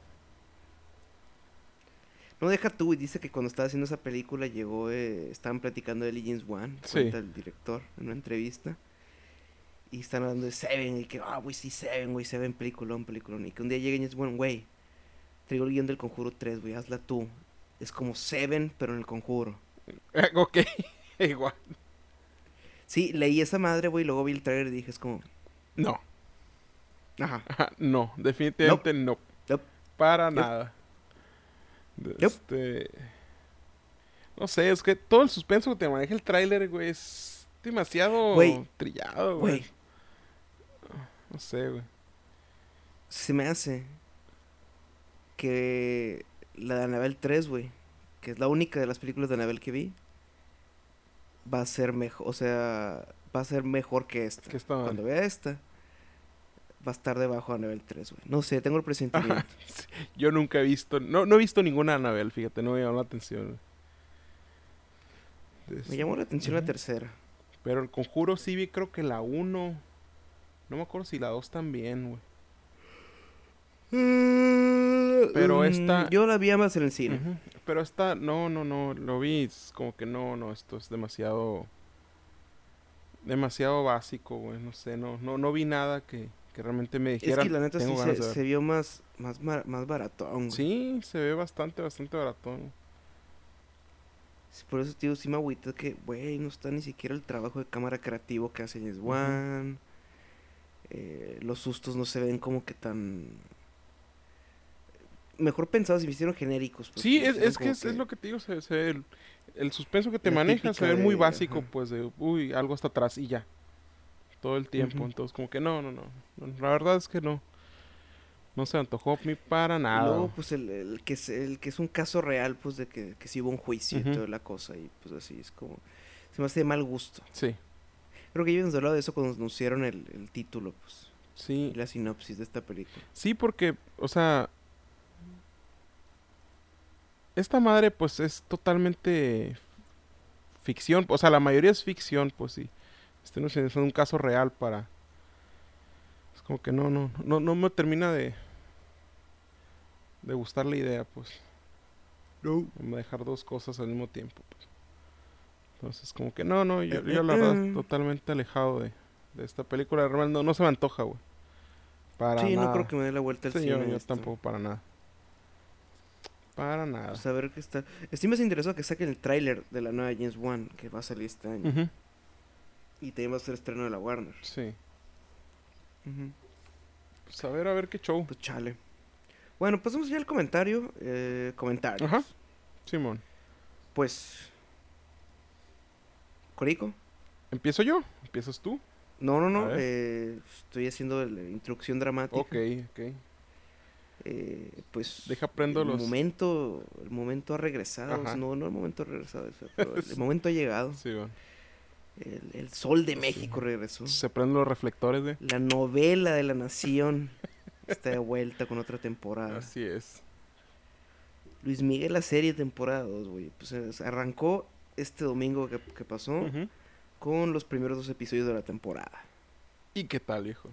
No deja tú, y dice que cuando estaba haciendo esa película llegó, eh, estaban platicando de Legends One, cuenta el director en una entrevista. Y están hablando de Seven, y que, ah, güey, sí, Seven, güey, Seven, peliculón, peliculón. Y que un día llega Legends One, güey, traigo el guion del Conjuro 3, güey, hazla tú. Es como Seven, pero en el Conjuro. ok, igual. Sí, leí esa madre, güey, luego vi el trailer y dije, es como... No. Ajá. no, definitivamente no. Para nada. Este. No sé, es que todo el suspenso que te maneja el tráiler, güey, es demasiado trillado, güey. No sé, güey. Se me hace que la de Anabel 3, güey, que es la única de las películas de Anabel que vi, va a ser mejor, o sea, va a ser mejor que esta. Que Cuando vea esta, va a estar debajo de Anabel 3, güey. No sé, tengo el presentimiento. Yo nunca he visto, no, no he visto ninguna Anabel, fíjate, no me llamó la atención. Me llamó la atención la tercera. Pero el conjuro sí vi, creo que la 1. No me acuerdo si la 2 también, güey. Pero mm, esta. Yo la vi más en el cine. Pero esta, no, no, no. Lo vi, es como que no, no, esto es demasiado. Demasiado básico, güey. No sé, no, no, no vi nada que, que realmente me dijeran. Es que la neta sí se, vio más, más, más baratón. Sí, se ve bastante, bastante baratón. por eso, tío, sí me agüita que, güey, no está ni siquiera el trabajo de cámara creativo que hace James Wan. Eh, los sustos no se ven como que tan. Mejor pensados y me hicieron genéricos. Pues, sí, es, es que, es, lo que te digo, se, se el, el, suspenso que te maneja se ve muy básico, pues de, uy, algo hasta atrás y ya todo el tiempo. Entonces, como que no, no, no, La verdad es que no. No se antojó ni para nada. No, pues el, el, que es, el que es un caso real, pues de que, que sí hubo un juicio y toda la cosa. Y pues así es como. Se me hace de mal gusto. Sí. Creo que ellos hablado de eso cuando anunciaron el, el título, pues. Sí. la sinopsis de esta película. Sí, porque, o sea. esta madre pues es totalmente ficción, o sea, la mayoría es ficción, pues sí. Este no es un caso real para es como que no no no no me termina de de gustar la idea, pues. No. Dejar dos cosas al mismo tiempo, pues. Entonces, como que no, no, yo, yo la verdad mm. totalmente alejado de, de esta película. Realmente no, no se me antoja, güey. Para sí, no creo que me dé la vuelta al sí, cine. Yo, tampoco, para nada. Para nada. Pues a ver qué está. Estoy más interesado que saquen el tráiler de la nueva James Wan que va a salir este año. Y también va a ser estreno de la Warner. Sí. Pues a ver, a ver qué show. Pues chale. Bueno, pasamos ya al comentario. Eh, comentarios. Ajá. Simón. Pues. Corico. ¿Empiezo yo? ¿Empiezas tú? No, no, no. Eh, estoy haciendo la introducción dramática. Ok, ok. Eh, pues deja prendo el momento el momento ha regresado no no el momento ha regresado pero el momento ha llegado sí, bueno. El, sol de México regresó se prenden los reflectores de la novela de la nación está de vuelta con otra temporada así es Luis Miguel la serie temporada 2 güey pues arrancó este domingo que, pasó con los primeros dos episodios de la temporada. ¿Y qué tal, hijo?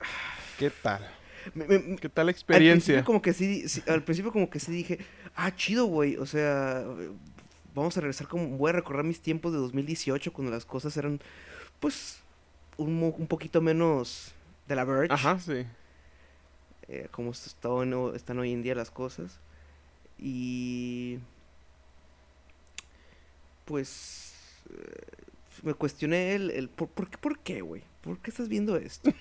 ¿Qué tal? ¿Qué tal la experiencia? Al principio, como que sí, al principio como que sí dije, ah, chido, güey, o sea, vamos a regresar como, voy a recordar mis tiempos de 2018 cuando las cosas eran, pues, un, un poquito menos de la Verge. Ajá, sí. Eh, como están hoy en día las cosas. Y pues eh, me cuestioné el, el por, por, qué, por qué, güey. ¿Por qué estás viendo esto?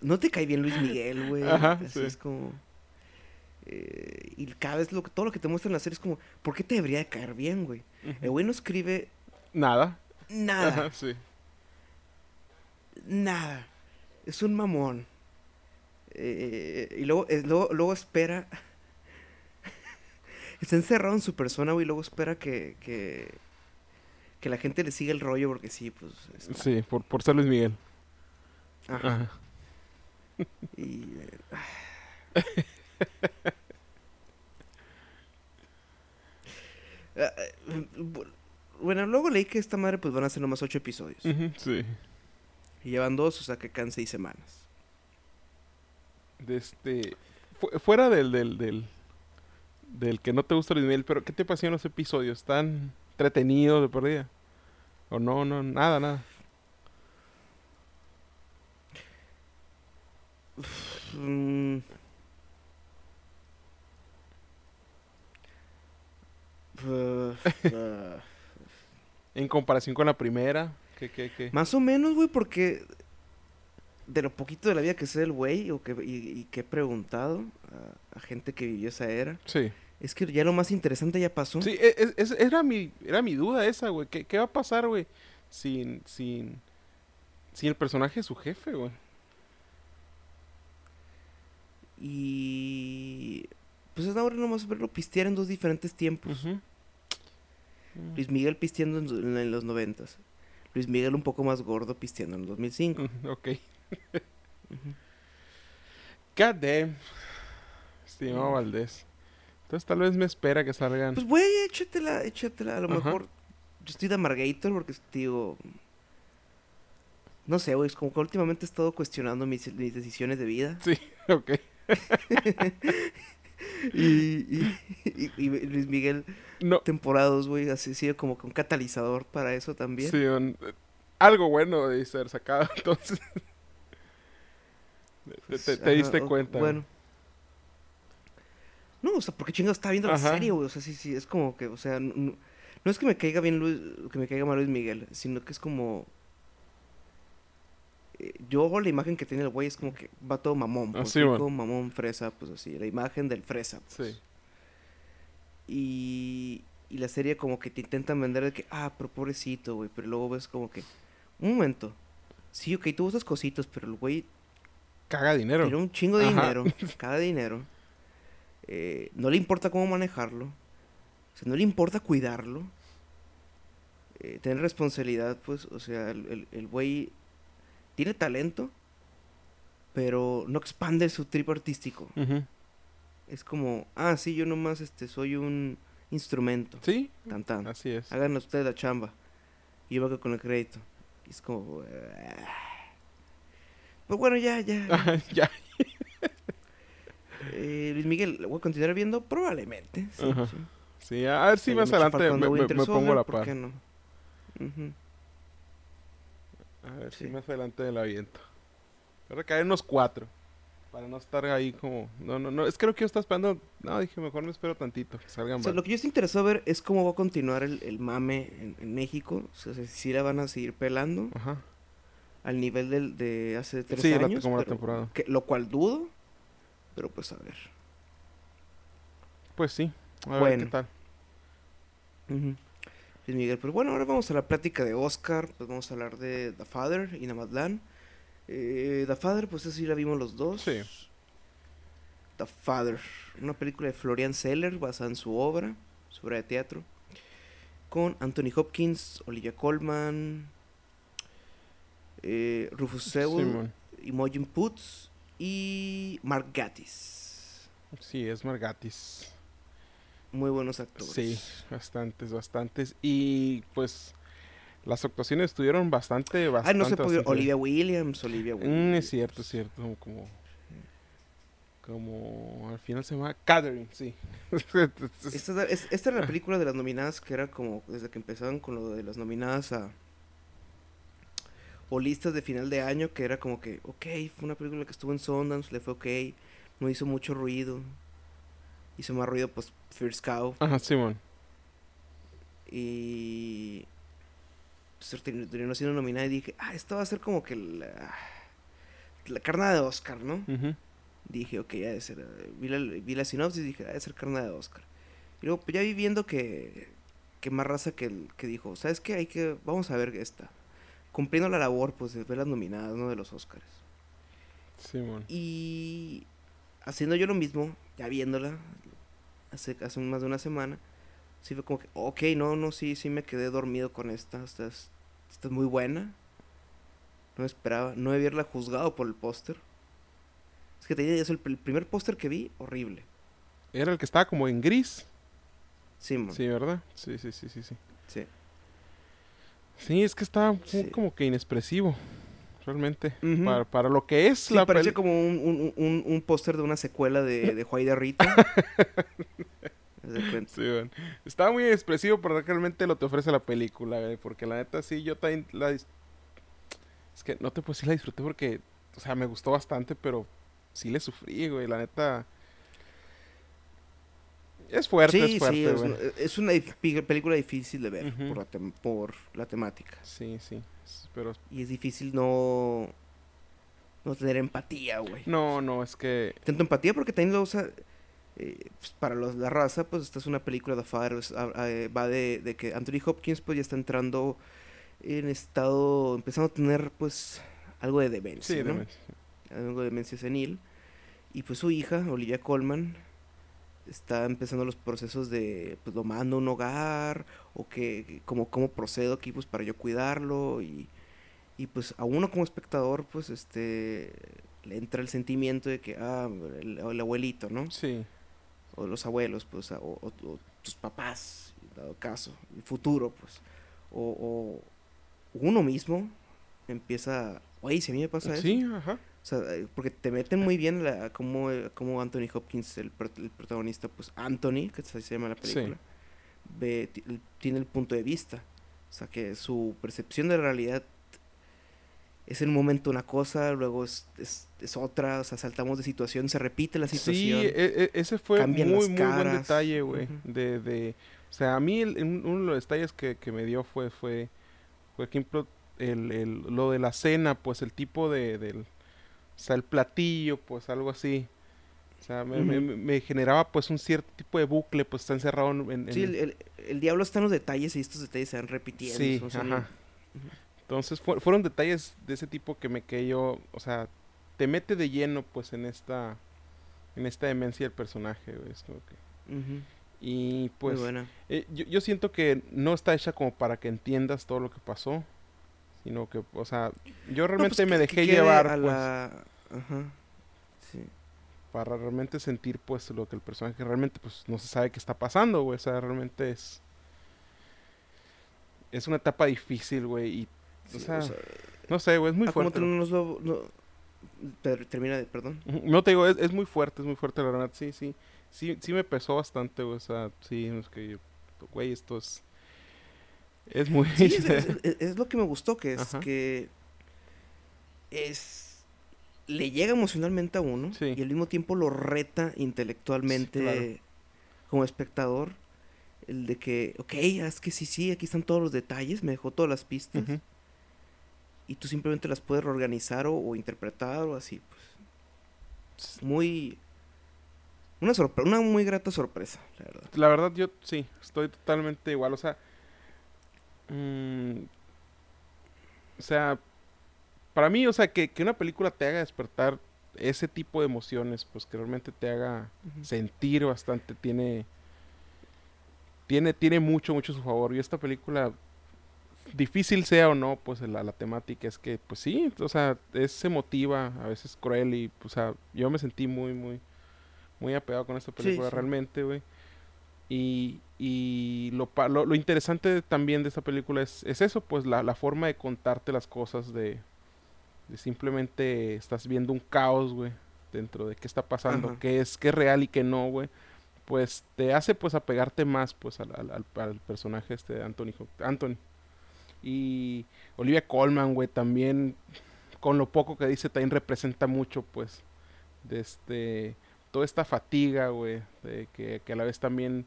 No te cae bien Luis Miguel, güey. Así es como. Eh, y cada vez lo todo lo que te muestra en la serie es como, ¿por qué te debería de caer bien, güey? El güey no escribe. Nada. Nada. sí. Nada. Es un mamón. Eh, y luego, luego, luego espera está encerrado en su persona, güey, y luego espera que, que, que la gente le siga el rollo porque sí, pues... Sí, por, por ser Luis Miguel. Ajá. Y... Eh, bueno, luego leí que esta madre pues van a ser nomás ocho episodios. sí. Y llevan dos, o sea que quedan seis semanas. De este... fuera del, del, del, del que no te gusta Luis Miguel, pero ¿qué te parecieron los episodios? ¿Están entretenidos de perdida? ¿O no, no, nada, nada? Mm. En comparación con la primera, ¿qué, qué, qué? Más o menos, güey, porque de lo poquito de la vida que sé el güey o que, y, que he preguntado a, gente que vivió esa era. Sí. Es que ya lo más interesante ya pasó. Sí, e, e, era, mi, era mi duda esa, güey. ¿Qué, ¿Qué, va a pasar, güey? Sin, sin, sin el personaje de su jefe, güey. Y... Pues es ahora nomás verlo pistear en dos diferentes tiempos. Luis Miguel pisteando en, los noventas. Luis Miguel un poco más gordo pisteando en el 2005. ok. God damn. Estimado Valdés. Entonces tal vez me espera que salgan. Pues güey, échatela, échatela. A lo mejor yo estoy de Amargator porque digo. No sé, güey, es como que últimamente he estado cuestionando mis, decisiones de vida. Sí, ok. y, y, Luis Miguel, no. temporadas, güey, así sido como que un catalizador para eso también. Sí, algo bueno de ser sacado, entonces te, te, diste cuenta. Bueno. No, o sea, porque chingados está viendo la serie, güey. O sea, sí, sí, es como que, o sea, no, es que me caiga bien Luis, que me caiga mal Luis Miguel, sino que es como. Yo la imagen que tiene el güey es como que va todo mamón. Pues, así, como mamón, fresa, pues así, la imagen del fresa. Pues. Sí. Y, y la serie como que te intentan vender de que, ah, pero pobrecito, güey, pero luego ves como que, un momento. Sí, ok, tú usas cositas, pero el güey caga dinero. Tiene un chingo de dinero, caga dinero. Eh, no le importa cómo manejarlo. O sea, no le importa cuidarlo. Eh, tener responsabilidad, pues, o sea, el güey tiene talento, pero no expande su trip artístico. Es como, ah, sí, yo nomás este, soy un instrumento. Sí. Tan, Así es. Hagan ustedes la chamba. Y yo con el crédito. Y es como... Ah". Pues bueno, ya, ya. ya. eh, Luis Miguel, ¿lo voy a continuar viendo? Probablemente. Sí, sí. a ver si más adelante me, me, pongo la par. ¿Por qué no? A ver si más adelante la aviento. Pero caer unos cuatro. Para no estar ahí como... No, no, no. Es que lo que yo estaba esperando... No, dije, mejor me espero tantito. Que salgan o sea, lo que yo estoy interesado ver es cómo va a continuar el, el mame en, México. O sea, si la van a seguir pelando. Ajá. Al nivel del, de hace tres sí, años. como la temporada. Que, lo cual dudo. Pero pues a ver. Pues sí. A bueno. ver qué tal. Pues Miguel, pues bueno, ahora vamos a la plática de Oscar. Pues vamos a hablar de The Father y Namadlan. Eh, The Father, pues así la vimos los dos. Sí. The Father, una película de Florian Seller basada en su obra, su obra de teatro, con Anthony Hopkins, Olivia Colman, eh, Rufus Sewell, Imogen Putz y Mark Gatiss. Sí, es Mark Gatiss. Muy buenos actores. Sí, bastantes, bastantes. Y pues las actuaciones estuvieron bastante, bastante. Ah, no se pudo. Olivia Williams, Olivia mm, Williams. es cierto, es cierto. Como, como, al final se llama Catherine, sí. esta, es, esta era la película de las nominadas que era como desde que empezaron con lo de las nominadas a. O listas de final de año, que era como que, ok, fue una película que estuvo en Sundance, le fue ok, no hizo mucho ruido. Hizo más ruido, pues, First Cow. Ajá, Simón. Y pues, terminó siendo nominada y dije, ah, esto va a ser como que la, la carnada de Oscar, ¿no? Dije, ok, ya de ser. Vi la, vi la sinopsis y dije, ha de ser carnada de Oscar. Y luego, pues ya vi viendo que, que más raza que, que dijo, ¿sabes qué? Hay que, vamos a ver esta. Cumpliendo la labor, pues, de ver las nominadas, ¿no? De los Oscars. Sí, Y haciendo yo lo mismo, ya viéndola, hace, hace más de una semana, sí fue como que, ok, no, no, sí, sí me quedé dormido con esta. Esta es, muy buena. No esperaba, no haberla juzgado por el póster. Es que tenía eso, el, primer póster que vi, horrible. Era el que estaba como en gris. Sí, Sí, ¿verdad? Sí, sí, sí, sí, sí. Sí. Sí, es que estaba como que inexpresivo. Realmente. para, para, lo que es la parece como un, un, un, póster de una secuela de, de Juay de Rita. Sí, Estaba muy expresivo, pero realmente lo te ofrece la película, Porque la neta, sí, yo también la... Es que no te puedo decir la disfruté porque, o sea, me gustó bastante, pero sí le sufrí, güey. La neta... Es fuerte, es fuerte, es, una película difícil de ver por, la por la temática. Sí, sí. Pero... Y es difícil no... No tener empatía, güey. No, no, es que... Tanto empatía porque también, o sea eh, pues, para los, la raza, pues esta es una película de Father, eh, va de, que Anthony Hopkins pues ya está entrando en estado, empezando a tener pues algo de demencia, ¿no? Algo de demencia senil. Y pues su hija, Olivia Colman, está empezando los procesos de, pues lo mando a un hogar, o que, como, cómo procedo aquí pues para yo cuidarlo, y, y pues a uno como espectador pues este le entra el sentimiento de que, ah, el, el abuelito, ¿no? Sí o los abuelos, pues, o, tus papás, dado caso, el futuro, pues, o, uno mismo empieza, oye, si a mí me pasa eso. Sí, ajá. O sea, eh, porque te meten muy bien la, como, como Anthony Hopkins, el, protagonista, pues Anthony, que se llama la película, ve, tiene el punto de vista. O sea, que su percepción de la realidad es en un momento una cosa, luego es, es, otra, o sea, saltamos de situación, se repite la situación. Sí, e, e, ese fue muy, muy buen detalle, güey. de, de, o sea, a mí uno de los detalles que, que, me dio fue, fue, por ejemplo, el, el, lo de la cena, pues el tipo de, del, o sea, el platillo, pues algo así. O sea, me, me, generaba pues un cierto tipo de bucle, pues está encerrado en... en sí, el, el, diablo está en los detalles y estos detalles se van repitiendo. Sí, ajá. Entonces fueron detalles de ese tipo que me que yo, o sea, te mete de lleno pues en esta en esta demencia del personaje, Y pues eh, yo, yo, siento que no está hecha como para que entiendas todo lo que pasó, sino que, o sea, yo pues realmente me dejé llevar pues, Ajá. Sí. para realmente sentir pues lo que el personaje realmente pues no se sabe qué está pasando, güey. O sea, realmente es es una etapa difícil, güey, y o, sea, no sé, güey, es muy fuerte. nos lo, termina de, perdón. No te digo, es, es, muy fuerte, es muy fuerte la verdad, sí, sí. Sí, sí me pesó bastante, güey, o sea, sí, es que güey, esto es es muy sí, es, lo que me gustó que es que es le llega emocionalmente a uno y al mismo tiempo lo reta intelectualmente como espectador. El de que, ok, es que sí, sí, aquí están todos los detalles, me dejó todas las pistas. Y tú simplemente las puedes reorganizar o, interpretar o así, pues. Muy. Una, una muy grata sorpresa, la verdad. La verdad, yo sí, estoy totalmente igual. O sea. Mm, o sea, para mí, o sea, que, una película te haga despertar ese tipo de emociones, pues que realmente te haga sentir bastante, tiene, tiene, tiene mucho, mucho a su favor. Y esta película, difícil sea o no, pues la, la temática es que, pues sí, o sea, es emotiva, a veces cruel y, pues, o sea, yo me sentí muy, muy, muy apegado con esta película realmente, güey. Y, y lo, lo, lo, interesante también de esta película es, es eso, pues la, la forma de contarte las cosas de, simplemente estás viendo un caos, güey, dentro de qué está pasando, qué es, qué es real y qué no, güey. Pues te hace pues apegarte más pues al, al, personaje este de Anthony, Anthony. Y Olivia Colman, güey, también con lo poco que dice también representa mucho pues de este toda esta fatiga, güey, de que, que a la vez también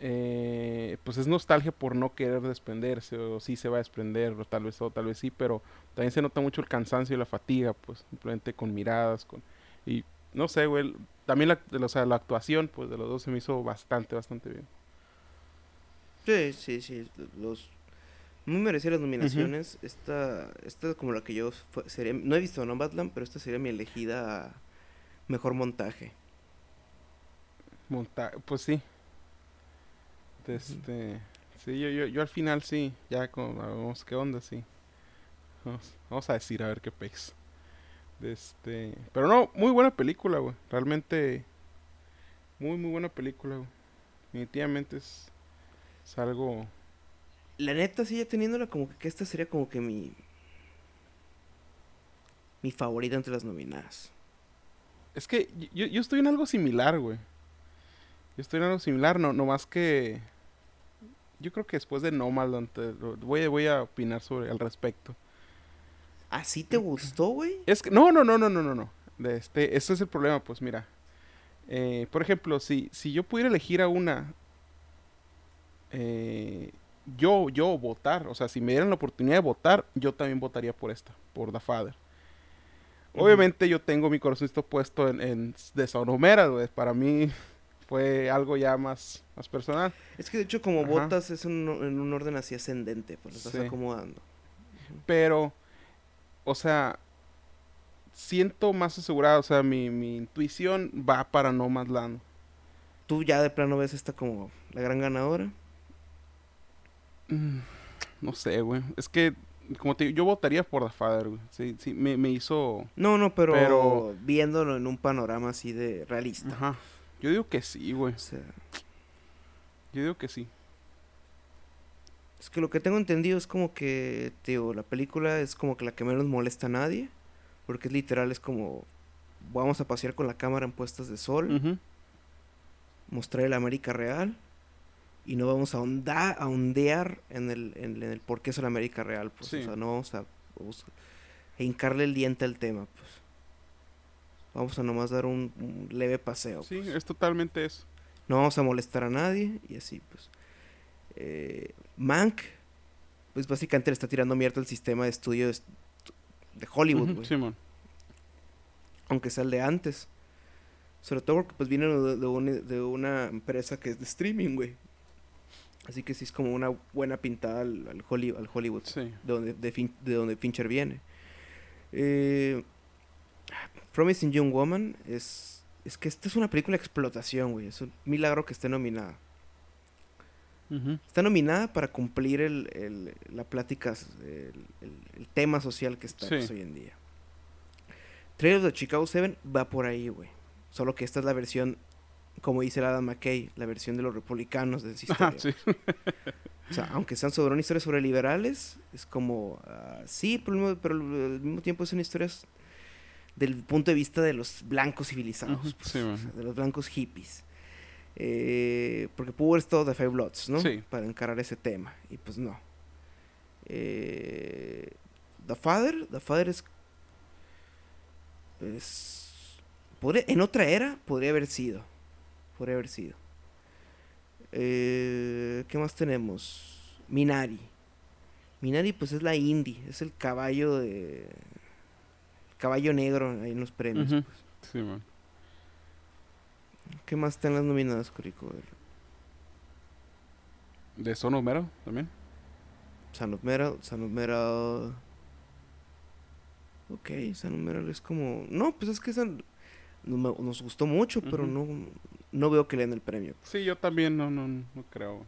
eh, pues es nostalgia por no querer desprenderse, o sí se va a desprender, o tal vez o tal vez sí, pero también se nota mucho el cansancio y la fatiga, pues simplemente con miradas, con y no sé, güey, también la, o sea, la actuación, pues de los dos se me hizo bastante, bastante bien. Sí, sí, sí, los muy merecidas las nominaciones. Esta, esta es como la que yo sería, no he visto Nomadland, pero esta sería mi elegida mejor montaje. Monta pues sí, este, sí, yo, yo, yo al final sí, ya como, vamos, ¿qué onda? Sí. Vamos, a decir a ver qué pez. Este, pero no, muy buena película, güey. Realmente, muy, muy buena película, güey. Definitivamente es, es algo... La neta, sí, ya teniéndola como que, esta sería como que mi... Mi favorita entre las nominadas. Es que yo, yo estoy en algo similar, güey. Yo estoy en algo similar, no, no más que yo creo que después de Nomadland voy, voy a opinar sobre al respecto. ¿Así te gustó, güey? Es que no, no, no, no, no, no, no. De este, ese es el problema, pues mira. Eh, por ejemplo, si, si yo pudiera elegir a una, eh, yo, yo votar, o sea, si me dieran la oportunidad de votar, yo también votaría por esta, por The Father. Obviamente yo tengo mi corazón puesto en, en de Sonomera, güey. Para mí fue algo ya más, más personal. Es que de hecho como botas es en un orden así ascendente, pues lo estás acomodando. Pero, o sea, siento más asegurado, o sea, mi, mi intuición va para No Más Land. ¿Tú ya de plano ves esta como la gran ganadora? Mm, no sé, güey. Es que, como te digo, yo votaría por The Father, güey. Sí, sí, me, me hizo... No, no, pero, pero, viéndolo en un panorama así de realista. Ajá. Yo digo que sí, güey. Yo digo que sí. Es que lo que tengo entendido es como que, tío, la película es como que la que menos molesta a nadie. Porque es literal, es como. Vamos a pasear con la cámara en puestas de sol. Mostrar el América real. Y no vamos a, onda, a ondear en el, en, el por qué es la América real. Pues, O sea, no vamos a, vamos a hincarle el diente al tema. Pues. Vamos a nomás dar un, leve paseo. Sí, es totalmente eso. No vamos a molestar a nadie y así, pues. Eh, Mank, pues básicamente le está tirando mierda al sistema de estudios de Hollywood, Simón. Aunque sea el de antes. Sobre todo porque pues viene de, una empresa que es de streaming, güey. Así que sí es como una buena pintada al, Hollywood. Sí. De donde, de donde Fincher viene. Eh, Promising Young Woman es. Es que esta es una película de explotación, güey. Es un milagro que esté nominada. Está nominada para cumplir el, la plática, el, tema social que está pues, hoy en día. Trail of Chicago 7 va por ahí, güey. Solo que esta es la versión, como dice el Adam McKay, la versión de los republicanos de esa historia. O sea, aunque sean sobre una historia sobre liberales, es como, ah, sí, pero, pero, al mismo tiempo son historias del punto de vista de los blancos civilizados, pues, de los blancos hippies. Eh, porque pudo haber estado de Five Bloods, ¿no? Sí. Para encarar ese tema. Y pues no. Eh, The Father, The Father es. es en otra era podría haber sido. Podría haber sido. Eh, ¿Qué más tenemos? Minari. Minari, pues es la indie. Es el caballo de. Caballo negro ahí en los premios. Pues. Sí, man. ¿Qué más están las nominadas, Curico? ¿De Son of Metal también? Son of Metal, Son of Metal. Ok, Son of Metal es como. No, pues es que nos gustó mucho, pero no, no veo que le den el premio. Sí, yo también no, no, no creo.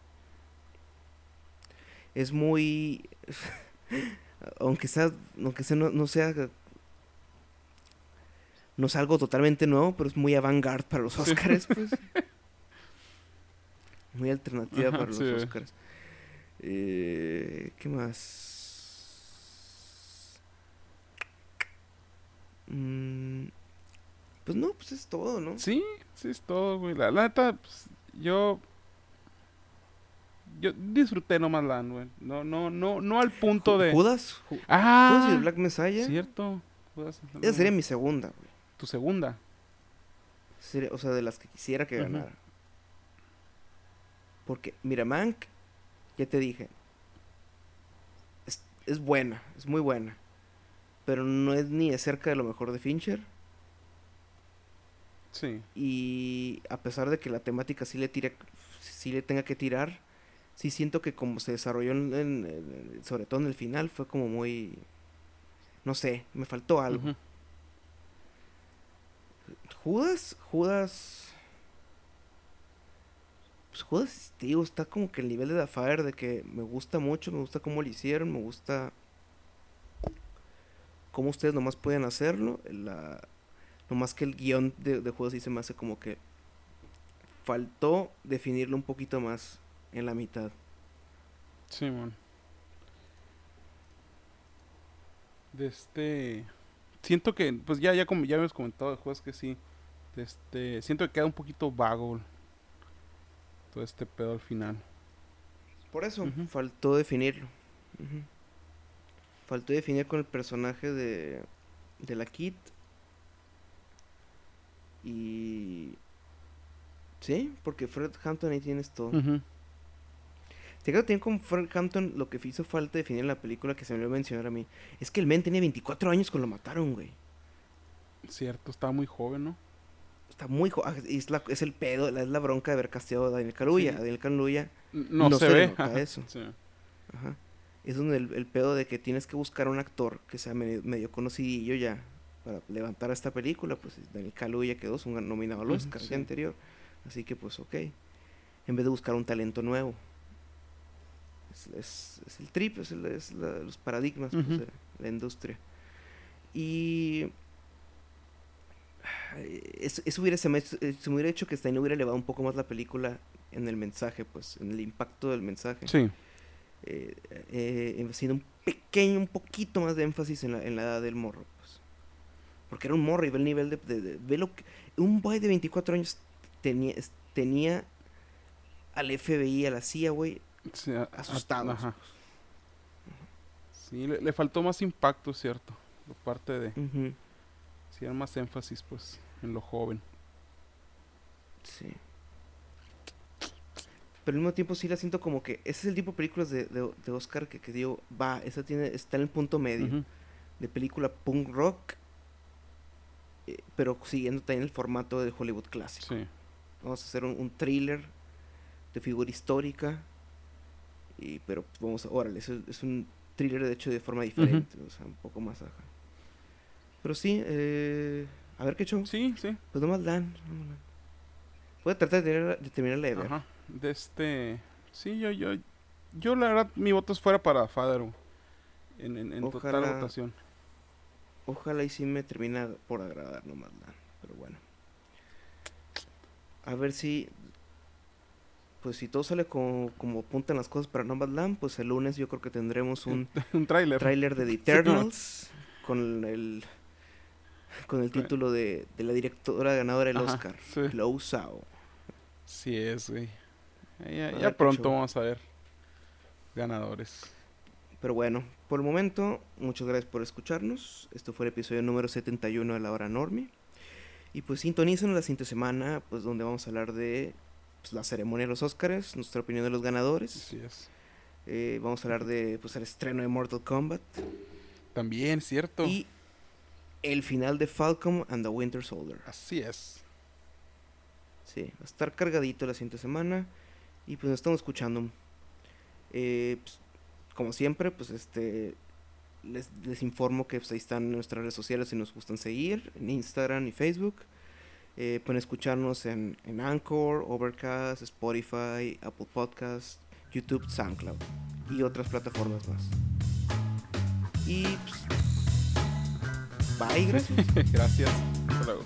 Es muy. aunque sea, aunque sea, no, no sea no es algo totalmente nuevo, pero es muy avant-garde para los Oscars, pues. muy alternativa para los Oscars. Eh, ¿Qué más? Mm, pues no, pues es todo, ¿no? Sí, sí es todo, güey. La, neta, pues, yo yo disfruté nomás la güey. No, no, no, no al punto de. ¿Judas? ah, ¿Judas y el Black Messiah? Cierto. Esa sería mi segunda, güey tu segunda. o sea, de las que quisiera que ganara. Porque, mira, Mank, ya te dije, es, buena, es muy buena. Pero no es ni de cerca de lo mejor de Fincher. Sí. Y a pesar de que la temática sí le tira, sí le tenga que tirar, sí siento que como se desarrolló, en, sobre todo en el final, fue como muy, no sé, me faltó algo. Judas, Judas. Pues Judas, digo, está como que el nivel de The de que me gusta mucho, me gusta cómo lo hicieron, me gusta cómo ustedes nomás pueden hacerlo. La, nomás que el guion de, de Judas sí se me hace como que faltó definirlo un poquito más en la mitad. Sí, man. De este siento que, pues ya, ya como ya hemos comentado después que sí, este, siento que queda un poquito vago todo este pedo al final. Por eso, faltó definirlo. Faltó definir con el personaje de, de la Kit. Y... Sí, porque Fred Hampton ahí tienes todo. Te quedo también con Frank Hampton lo que hizo falta definir en la película que se me olvidó mencionar a mí. Es que el men tenía 24 años cuando lo mataron, güey. Cierto, estaba muy joven, ¿no? Está muy joven. Ah, es, es el pedo, es la bronca de haber casteado a Daniel Kaluuya. A Daniel Kaluuya no, se, ve eso. Ajá. Es donde el, pedo de que tienes que buscar un actor que sea medio, medio conocidillo ya para levantar esta película. Pues Daniel Kaluuya quedó un nominado al Oscar el anterior. Así que pues ok. En vez de buscar un talento nuevo. Es, el trip, es, los paradigmas pues, de la industria. Y eso, hubiera, se me, hubiera hecho que Stein hubiera elevado un poco más la película en el mensaje, pues, en el impacto del mensaje. Sí. Eh, eh, un pequeño, un poquito más de énfasis en la, en la edad del morro, pues. Porque era un morro y ve el nivel de... ve lo que, un boy de 24 años tenía, tenía al FBI, a la CIA, güey, sí, asustados. Ajá. Sí, le, faltó más impacto, ¿cierto? Por parte de... era más énfasis, pues, en lo joven. Sí. Pero al mismo tiempo sí la siento como que ese es el tipo de películas de, de, Oscar que, que, digo, va, esa tiene, está en el punto medio de película punk rock, eh, pero siguiendo también el formato de Hollywood clásico. Sí. Vamos a hacer un, un thriller de figura histórica, y, pero vamos, a, órale, es, es un thriller de hecho de forma diferente, o sea, un poco más ajá. Pero sí, eh, a ver qué show. Sí, sí. Pues nomás dan. Voy a tratar de, terminar de ver. Ajá. De este. Sí, yo, yo. Yo, la verdad, mi voto es fuera para Father. En, en, en total votación. Ojalá y sí me termina por agradar Nomadland. Pero bueno. A ver si. Pues si todo sale como, como apuntan las cosas para Nomadland, pues el lunes yo creo que tendremos un, un tráiler. Tráiler de The Eternals. Con el. Con el título de, de la directora ganadora del Oscar. Sí. Sao. Sí es, güey. Ya, pronto vamos a ver ganadores. Pero bueno, por el momento, muchas gracias por escucharnos. Esto fue el episodio número 71 de La Hora Normie. Y pues sintonicen la siguiente semana, pues donde vamos a hablar de pues, la ceremonia de los Oscars, nuestra opinión de los ganadores. Así es. Eh, vamos a hablar de pues el estreno de Mortal Kombat. También, cierto. Y el final de Falcon and the Winter Soldier. Así es. Sí, va a estar cargadito la siguiente semana. Y pues nos estamos escuchando. Eh, pues, como siempre, pues este les, les informo que pues, ahí están nuestras redes sociales si nos gustan seguir, en Instagram y Facebook. Eh, pueden escucharnos en, en Anchor, Overcast, Spotify, Apple Podcast, YouTube, SoundCloud y otras plataformas más. Y pues, Bye, gracias. gracias. Hasta luego.